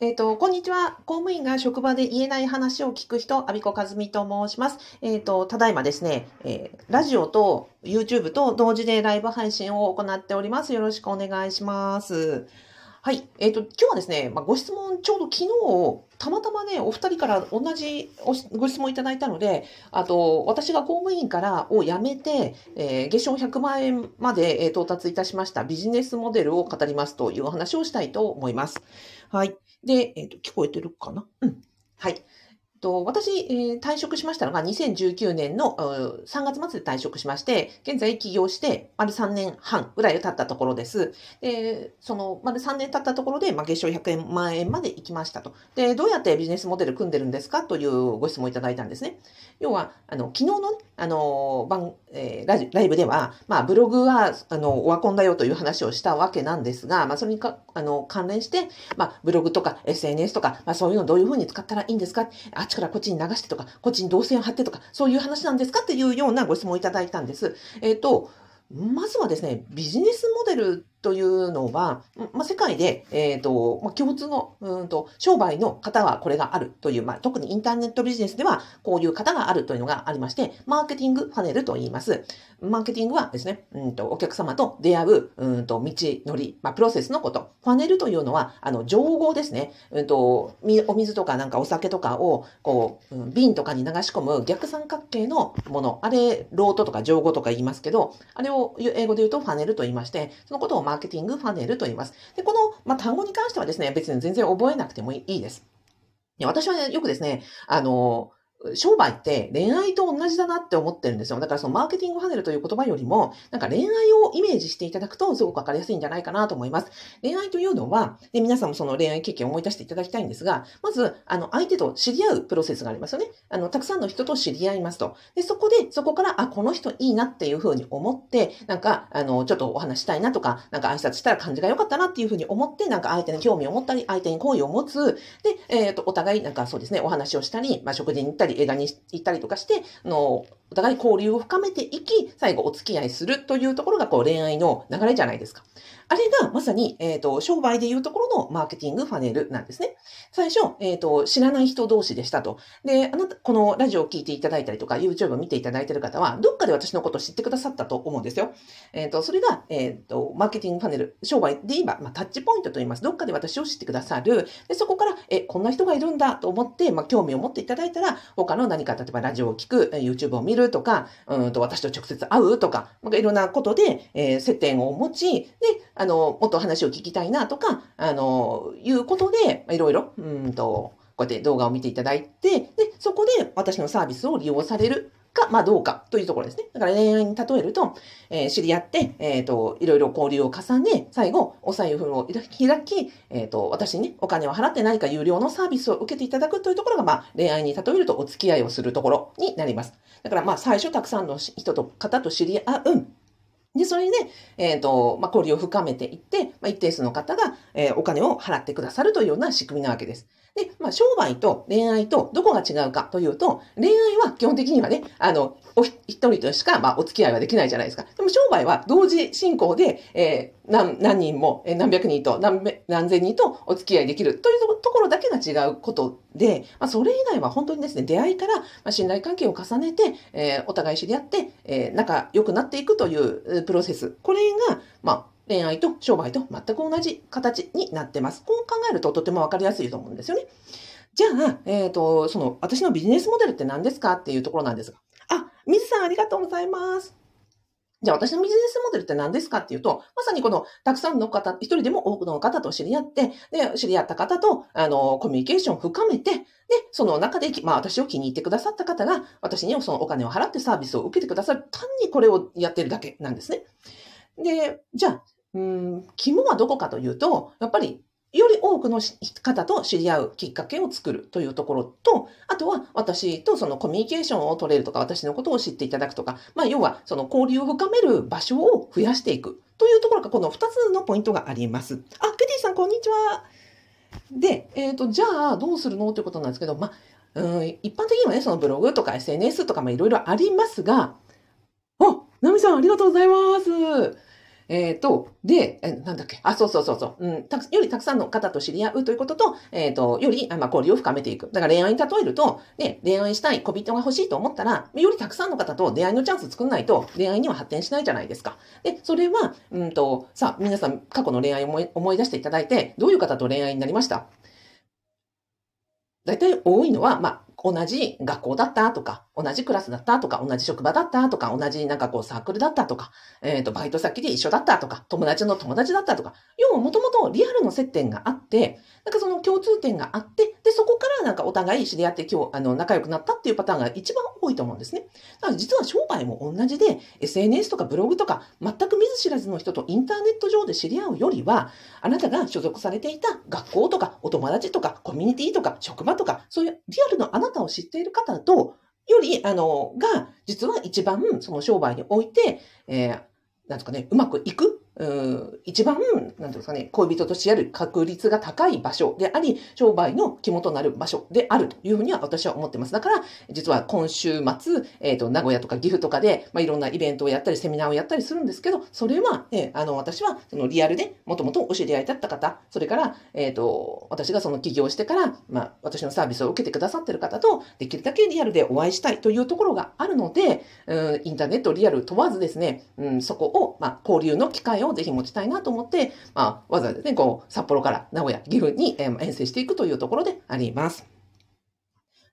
えっ、と、こんにちは。公務員が職場で言えない話を聞く人、アビコカズミと申します。えっ、と、ただいまですね、えーラジオと YouTube と同時でライブ配信を行っております。よろしくお願いします。はい。えっ、と、今日はですね、まあ、ご質問、ちょうど昨日、たまたまね、お二人から同じご質問いただいたので、あと、私が公務員からを辞めて、えー月賞100万円まで、え到達いたしましたビジネスモデルを語りますというお話をしたいと思います。はい。で、えっ、と、聞こえてるかな？うん。はい。と私、えー退職しましたのが2019年のうー3月末で退職しまして、現在起業して丸3年半ぐらい経ったところです。で、その丸3年経ったところで、まあ、月賞100万円まで行きましたと。で、どうやってビジネスモデル組んでるんですか？というご質問をいただいたんですね。要は、あの、昨日のね、あの、番、えーラジライブでは、まあ、ブログは、あの、オワコンだよという話をしたわけなんですが、まあ、それにか、あの、関連して、まあ、ブログとか SNS とか、まあ、そういうのどういうふうに使ったらいいんですか？あっちからこっちに流してとか、こっちに動線を貼ってとか、そういう話なんですか？っていうようなご質問をいただいたんです。えっ、と、まずはですね、ビジネスモデルというのは、まあ、世界で、えっ、と、まあ、共通の、うんと、商売の方はこれがあるという、まあ、特にインターネットビジネスでは、こういう方があるというのがありまして、マーケティングパネルと言います。マーケティングはですね、うんと、お客様と出会う、うんと、道のり、まあ、プロセスのこと。ファネルというのは、あの、情報ですね。うんと、お水とかなんかお酒とかを、こう、うん瓶とかに流し込む逆三角形のもの。あれ、ロートとか情報とか言いますけど、あれを英語で言うとファネルと言いまして、そのことをマーーケティングファネルと言います。で、この、まあ、単語に関してはですね、別に全然覚えなくてもいいです。で私はね、よくですね、あの、商売って恋愛と同じだなって思ってるんですよ。だからそのマーケティングファネルという言葉よりも、なんか恋愛をイメージしていただくとすごくわかりやすいんじゃないかなと思います。恋愛というのは、で皆さんもその恋愛経験を思い出していただきたいんですが、まず、あの、相手と知り合うプロセスがありますよね。あの、たくさんの人と知り合いますと。で、そこで、そこから、あ、この人いいなっていうふうに思って、なんか、あの、ちょっとお話したいなとか、なんか挨拶したら感じが良かったなっていうふうに思って、なんか相手に興味を持ったり、相手に好意を持つ。で、えっ、と、お互い、なんかそうですね、お話をしたり、まあ、食事に行ったり、り枝に行ったりとかして、あの、お互い交流を深めていき、最後お付き合いするというところが、こう、恋愛の流れじゃないですか。あれがまさに、えっ、と、商売でいうところのマーケティングファネルなんですね。最初、えっ、と、知らない人同士でしたと。で、あなた、このラジオを聞いていただいたりとか、YouTube を見ていただいている方は、どっかで私のことを知ってくださったと思うんですよ。えっ、と、それが、えっ、と、マーケティングファネル、商売で言えば、まあ、タッチポイントと言います。どっかで私を知ってくださる。で、そこから、え、こんな人がいるんだと思って、まあ、興味を持っていただいたら、他の何か、例えばラジオを聞く、YouTube を見るとか、うんと、私と直接会うとか、なんかいろんなことで、えー接点を持ち、で、あの、もっと話を聞きたいなとか、あの、いうことで、いろいろ、うんと、こうやって動画を見ていただいて、で、そこで私のサービスを利用される。か、まあどうかというところですね。だから恋愛に例えると、えー知り合って、えっ、と、いろいろ交流を重ね、最後、お財布を開き、えっ、と、私にね、お金を払って何か有料のサービスを受けていただくというところが、まあ、恋愛に例えるとお付き合いをするところになります。だから、まあ、最初たくさんの人と、方と知り合う。で、それで、えっ、と、まあ、交流を深めていって、まあ、一定数の方が、えーお金を払ってくださるというような仕組みなわけです。で、まあ、商売と恋愛とどこが違うかというと、恋愛は基本的にはね、あの、お一人としか、まあ、お付き合いはできないじゃないですか。でも商売は同時進行で、えー何何人も、何百人と何何千人とお付き合いできるというところだけが違うことで、まあ、それ以外は本当にですね、出会いから、まあ、信頼関係を重ねて、えーお互い知り合って、えー仲良くなっていくというプロセス。これが、まあ、恋愛と商売と全く同じ形になってます。こう考えるととてもわかりやすいと思うんですよね。じゃあ、えっ、と、その、私のビジネスモデルって何ですかっていうところなんですが。あ、水さんありがとうございます。じゃあ私のビジネスモデルって何ですかっていうと、まさにこのたくさんの方、一人でも多くの方と知り合って、で、知り合った方と、あの、コミュニケーションを深めて、で、その中で、まあ私を気に入ってくださった方が、私にそのお金を払ってサービスを受けてくださる、単にこれをやってるだけなんですね。で、じゃあ、うん、肝はどこかというと、やっぱり、より多くの方と知り合うきっかけを作るというところと、あとは私とそのコミュニケーションを取れるとか、私のことを知っていただくとか、まあ要はその交流を深める場所を増やしていくというところがこの2つのポイントがあります。あ、ケティさんこんにちは。で、えっ、と、じゃあどうするのということなんですけど、まあ、うん、一般的にはね、そのブログとか SNS とかもいろいろありますが、あ、ナミさんありがとうございます。えっ、と、で、えなんだっけ、あ、そうそうそうそう、うん、たよりたくさんの方と知り合うということと、えっ、と、より、まあ、交流を深めていく。だから恋愛に例えると、ね、恋愛したい小人が欲しいと思ったら、よりたくさんの方と出会いのチャンス作んないと、恋愛には発展しないじゃないですか。で、それは、うんと、さあ、皆さん、過去の恋愛を思い思い出していただいて、どういう方と恋愛になりました？大体多いのは、まあ、同じ学校だったとか、同じクラスだったとか、同じ職場だったとか、同じなんかこうサークルだったとか、えっ、ー、と、バイト先で一緒だったとか、友達の友達だったとか、要はもともとリアルの接点があって、なんかその共通点があって、で、そこからなんかお互い知り合って今日、あの、仲良くなったっていうパターンが一番多いと思うんですね。だから実は商売も同じで、SNS とかブログとか、全く見ず知らずの人とインターネット上で知り合うよりは、あなたが所属されていた学校とか、お友達とか、コミュニティとか、職場とか、そういうリアルのあなたを知っている方と、より、あの、が、実は一番、その商売において、えー、なんですかね、うまくいくうん一番、なんていうんですかね、恋人とし合う確率が高い場所であり、商売の肝となる場所であるというふうには私は思ってます。だから、実は今週末、えっ、ー、と、名古屋とか岐阜とかで、まあ、いろんなイベントをやったり、セミナーをやったりするんですけど、それは、えー、あの、私は、そのリアルで、もともとお知り合いだった方、それから、えっ、ー、と、私がその起業してから、まあ、私のサービスを受けてくださってる方と、できるだけリアルでお会いしたいというところがあるので、うん、インターネット、リアル問わずですね、うん、そこを、まあ、交流の機会ををぜひ持ちたいなと思って、まあ、わざわざね、こう、札幌から名古屋、岐阜に、えー、遠征していくというところであります。だ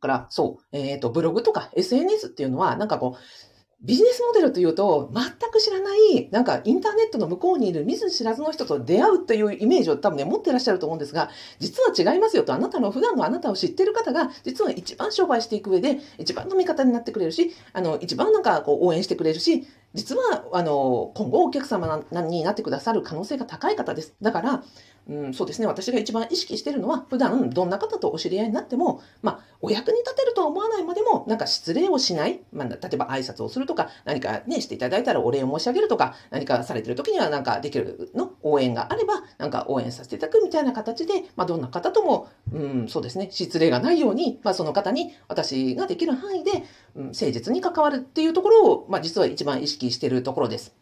から、そう、えっ、ー、と、ブログとか SNS っていうのは、なんかこう、ビジネスモデルというと、全く知らない、なんかインターネットの向こうにいる見ず知らずの人と出会うというイメージを多分ね、持ってらっしゃると思うんですが、実は違いますよと、あなたの普段のあなたを知ってる方が、実は一番商売していく上で、一番の味方になってくれるし、あの、一番なんかこう応援してくれるし、実は、あの、今後お客様になってくださる可能性が高い方です。だから、うん、そうですね。私が一番意識しているのは、普段どんな方とお知り合いになっても、まあ、お役に立てるとは思わないまでも、なんか失礼をしない。まあ、例えば挨拶をするとか、何かね、していただいたらお礼を申し上げるとか、何かされている時にはなんかできるの応援があれば、なんか応援させていただくみたいな形で、まあ、どんな方とも、うん、そうですね、失礼がないように、まあ、その方に私ができる範囲で、うん、誠実に関わるっていうところを、まあ、実は一番意識しているところです。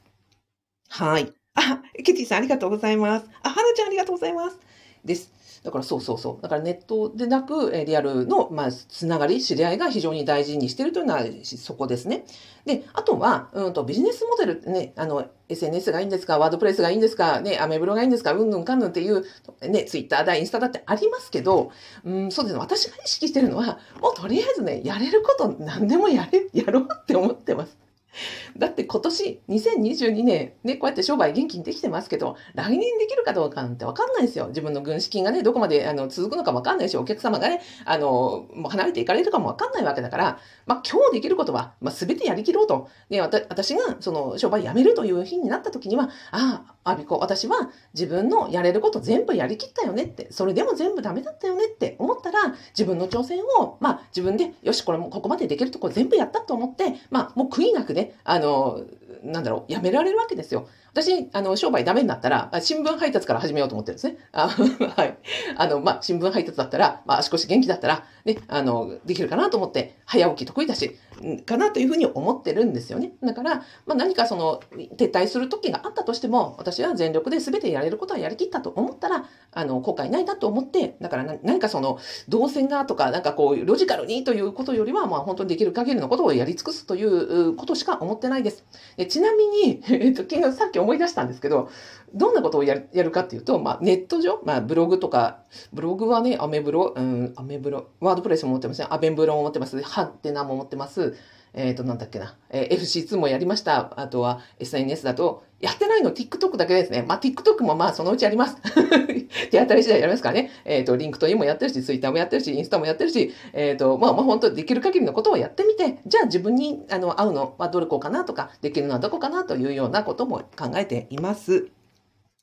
はい。あ、ケティさんありがとうございます。あ、はなちゃんありがとうございます。です。だからそうそうそう。だからネットでなく、リアルの、まあ、つながり、知り合いが非常に大事にしているというのはそこですね。で、あとは、うんと、ビジネスモデルね、あの、SNS がいいんですか、ワードプレスがいいんですか、ね、アメブロがいいんですか、うんぬんかんぬんっていう、ね、ツイッターだ、インスタだってありますけど、うん、そうですね。私が意識してるのは、もうとりあえずね、やれること何でもやれ、やろうって思ってます。だって今年2022年ね、こうやって商売元気にできてますけど、来年できるかどうかなんてわかんないですよ。自分の軍資金がね、どこまであの続くのかもわかんないし、お客様がね、あの、もう離れていかれるかもわかんないわけだから、まあ今日できることは、まあ全てやりきろうと。ね、私がその商売辞めるという日になった時には、ああ、アビコ、私は自分のやれること全部やりきったよねって、それでも全部ダメだったよねって思ったら、自分の挑戦を、まあ自分で、よし、これもここまでできるとこ全部やったと思って、まあもう悔いなくね、あの、なんだろう、やめられるわけですよ。私、あの、商売ダメになったら、新聞配達から始めようと思ってるんですね。あ はい。あの、まあ、新聞配達だったら、まあ、足腰元気だったら、ね、あの、できるかなと思って、早起き得意だし、かなというふうに思ってるんですよね。だから、まあ、何かその、撤退する時があったとしても、私は全力で全てやれることはやりきったと思ったら、あの、後悔ないなと思って、だから何かその、動線がとか、なんかこう、ロジカルにということよりは、まあ、本当にできる限りのことをやり尽くすということしか思ってないです。でちなみに、えっと、昨日さっき思い出したんですけど、どんなことをやるやるかっていうと、まあ、ネット上、まあ、ブログとか、ブログはね、アメブロ、うん、アメブロ、 WordPress も持ってますね、アメブロも持ってます、ハテナも持ってます、えっ、ー、と、なんだっけな、えー、FC2 もやりました。あとは SNS だと、やってないの TikTok だけですね。まあ、TikTok もまあ、そのうちやります。手当たり次第やりますからね。えっ、ー、と、 LinkedIn もやってるし、Twitter もやってるし、インスタもやってるし、えっ、ー、と、まあ、まあ、本当できる限りのことをやってみて、じゃあ自分に、あの、合うのはどれこうかなとか、できるのはどこかなというようなことも考えています。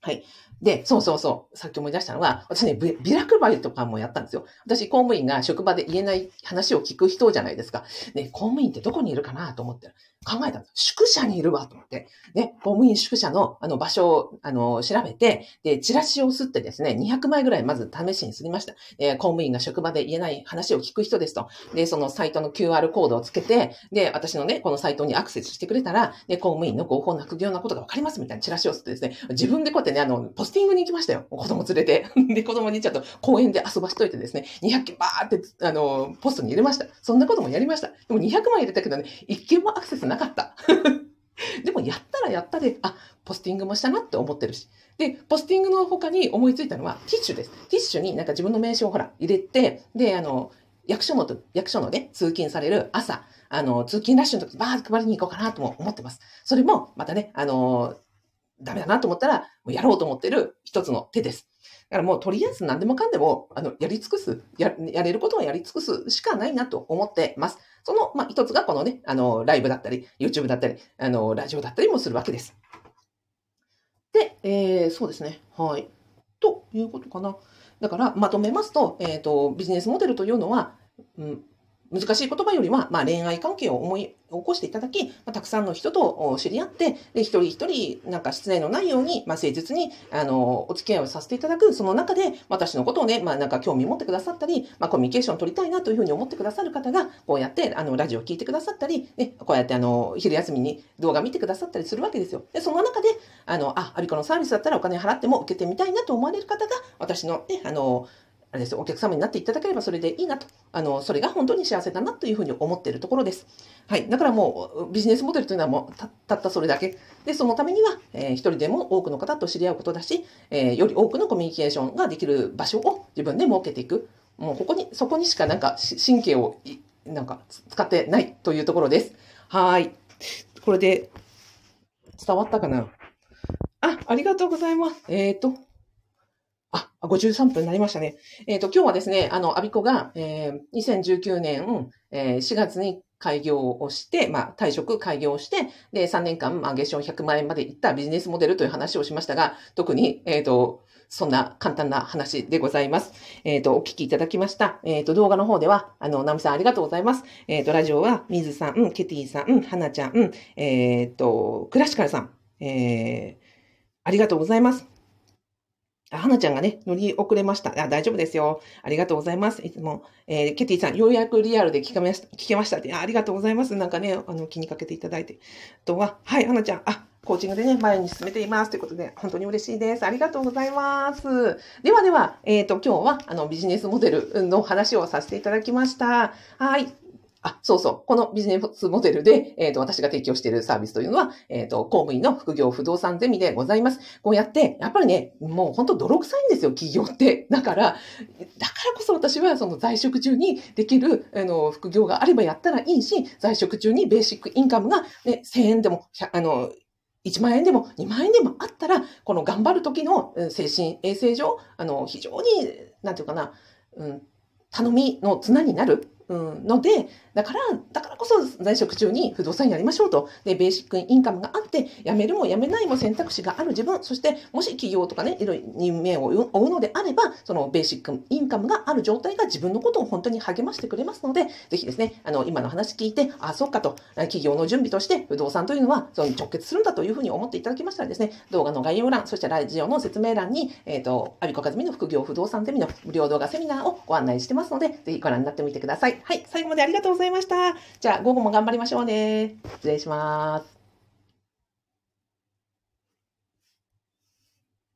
はい。で、そうそうそう。さっき思い出したのは、私ね、ビラ配りとかもやったんですよ。私、公務員が職場で言えない話を聞く人じゃないですか。ね、公務員ってどこにいるかなと思ってる。考えた。宿舎にいるわ、と思って。ね、公務員宿舎の、あの、場所を、あの、調べて、で、チラシを吸ってですね、200枚ぐらいまず試しにすりました。えー、公務員が職場で言えない話を聞く人ですと。で、そのサイトの QR コードをつけて、で、私のね、このサイトにアクセスしてくれたら、で、公務員の合法な副業なことがわかりますみたいなチラシを吸ってですね、自分でこうやってね、あの、ポスティングに行きましたよ。子供連れて。で、子供にちょっと公園で遊ばしといてですね、200件バーって、あの、ポストに入れました。そんなこともやりました。でも200枚入れたけどね、1件もアクセスなかった。でもやったらやったで、あ、ポスティングもしたなって思ってるし。で、ポスティングの他に思いついたのはティッシュです。ティッシュになんか自分の名刺をほら入れて、で、あの、役所の、役所のね、通勤される朝、あの、通勤ラッシュの時、バーッと配りに行こうかなとも思ってます。それも、またね、あの、ダメだなと思ったら、もうやろうと思ってる一つの手です。だからもうとりあえず何でもかんでも、あの、やり尽くす、や、やれることはやり尽くすしかないなと思ってます。その、まあ、一つがこのね、あの、ライブだったり、YouTube だったり、あの、ラジオだったりもするわけです。で、えー、そうですね。はい。ということかな。だから、まとめますと、えっ、ー、と、ビジネスモデルというのは、うん、難しい言葉よりは、まあ、恋愛関係を思い起こしていただき、まあ、たくさんの人と知り合って、で、一人一人、なんか失礼のないように、まあ、誠実に、あの、お付き合いをさせていただく、その中で、私のことをね、まあ、なんか興味持ってくださったり、まあ、コミュニケーションを取りたいなというふうに思ってくださる方が、こうやって、あの、ラジオを聞いてくださったり、ね、こうやって、あの、昼休みに動画見てくださったりするわけですよ。で、その中で、あの、あ、アビコのサービスだったらお金払っても受けてみたいなと思われる方が、私のね、あの、あれですお客様になっていただければそれでいいなと、あの、それが本当に幸せだなというふうに思っているところです。はい。だからもう、ビジネスモデルというのはもうた、たったそれだけ。で、そのためには、えー、一人でも多くの方と知り合うことだし、えー、より多くのコミュニケーションができる場所を自分で設けていく。もう、ここに、そこにしかなんか、神経を、なんか、使ってないというところです。はい。これで、伝わったかな？あ、ありがとうございます。えっ、ー、と、あ、53分になりましたね。えっ、ー、と、今日はですね、あの、アビコが、えー、2019年、えー、4月に開業をして、まあ、退職開業して、で、3年間、まあ、月賞100万円までいったビジネスモデルという話をしましたが、特に、えっ、ー、と、そんな簡単な話でございます。えっ、ー、と、お聞きいただきました。えっ、ー、と、動画の方では、あの、ナミさんありがとうございます。えっ、と、ラジオは、ミズさん、ケティさん、はなちゃん、えっ、と、クラシカルさん、えありがとうございます。はなちゃんがね、乗り遅れました。あ、大丈夫ですよ。ありがとうございます。いつも、えー、ケティさん、ようやくリアルで聞けました、聞けましたって。あありがとうございます。なんかね、あの、気にかけていただいて。あとは、はい、はなちゃん、あ、コーチングでね、前に進めています。ということで、本当に嬉しいです。ありがとうございます。ではでは、えっ、ー、と、今日は、あの、ビジネスモデルの話をさせていただきました。はい。あ、そうそう。このビジネスモデルで、えっ、ー、と、私が提供しているサービスというのは、えっ、ー、と、公務員の副業不動産ゼミでございます。こうやって、やっぱりね、もう本当泥臭いんですよ、企業って。だから、だからこそ私はその在職中にできる、あの、副業があればやったらいいし、在職中にベーシックインカムがね、1000円でも、あの、1万円でも2万円でもあったら、この頑張る時の精神衛生上、あの、非常に、なんていうかな、うん、頼みの綱になるうん、ので、だから、だからこそ在職中に不動産やりましょうと。で、ベーシックインカムがあって、辞めるも辞めないも選択肢がある自分、そしてもし企業とかね、いろいろ夢を追うのであれば、そのベーシックインカムがある状態が自分のことを本当に励ましてくれますので、ぜひですね、あの、今の話聞いて、あ、そっかと、企業の準備として不動産というのは、その直結するんだというふうに思っていただきましたらですね、動画の概要欄、そしてラジオの説明欄に、えっ、ー、と、アビコカズミの副業不動産ゼミの無料動画セミナーをご案内してますので、ぜひご覧になってみてください。はい、最後までありがとうございいました。じゃあ、午後も頑張りましょうね。失礼します。